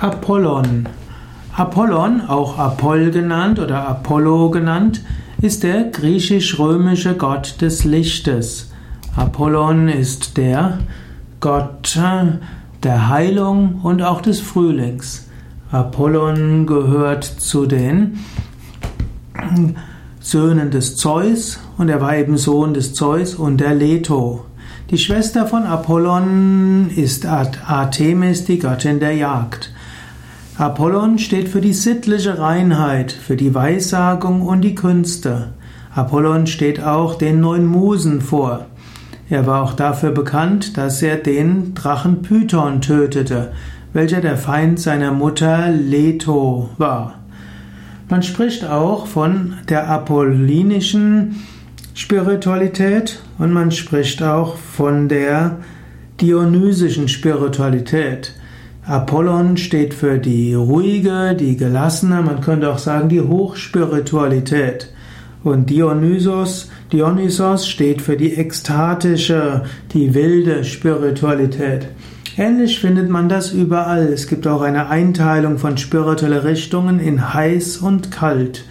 Apollon. Apollon, auch Apoll genannt oder Apollo genannt, ist der griechisch-römische Gott des Lichtes. Apollon ist der Gott der Heilung und auch des Frühlings. Apollon gehört zu den Söhnen des Zeus und er war eben Sohn des Zeus und der Leto. Die Schwester von Apollon ist Artemis, die Göttin der Jagd. Apollon steht für die sittliche Reinheit, für die Weissagung und die Künste. Apollon steht auch den neun Musen vor. Er war auch dafür bekannt, dass er den Drachen Python tötete, welcher der Feind seiner Mutter Leto war. Man spricht auch von der apollinischen Spiritualität und man spricht auch von der dionysischen Spiritualität. Apollon steht für die ruhige, die gelassene, man könnte auch sagen die Hochspiritualität. Und Dionysos, Dionysos steht für die ekstatische, die wilde Spiritualität. Ähnlich findet man das überall. Es gibt auch eine Einteilung von spirituellen Richtungen in heiß und kalt.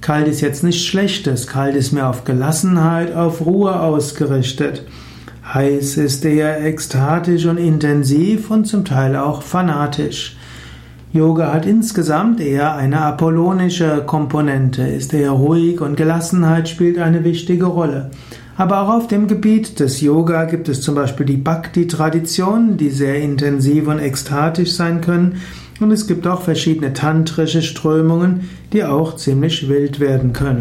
Kalt ist jetzt nichts Schlechtes, kalt ist mehr auf Gelassenheit, auf Ruhe ausgerichtet. Heiß ist eher ekstatisch und intensiv und zum Teil auch fanatisch. Yoga hat insgesamt eher eine apollonische Komponente, ist eher ruhig und Gelassenheit spielt eine wichtige Rolle. Aber auch auf dem Gebiet des Yoga gibt es zum Beispiel die Bhakti-Traditionen, die sehr intensiv und ekstatisch sein können. Und es gibt auch verschiedene tantrische Strömungen, die auch ziemlich wild werden können.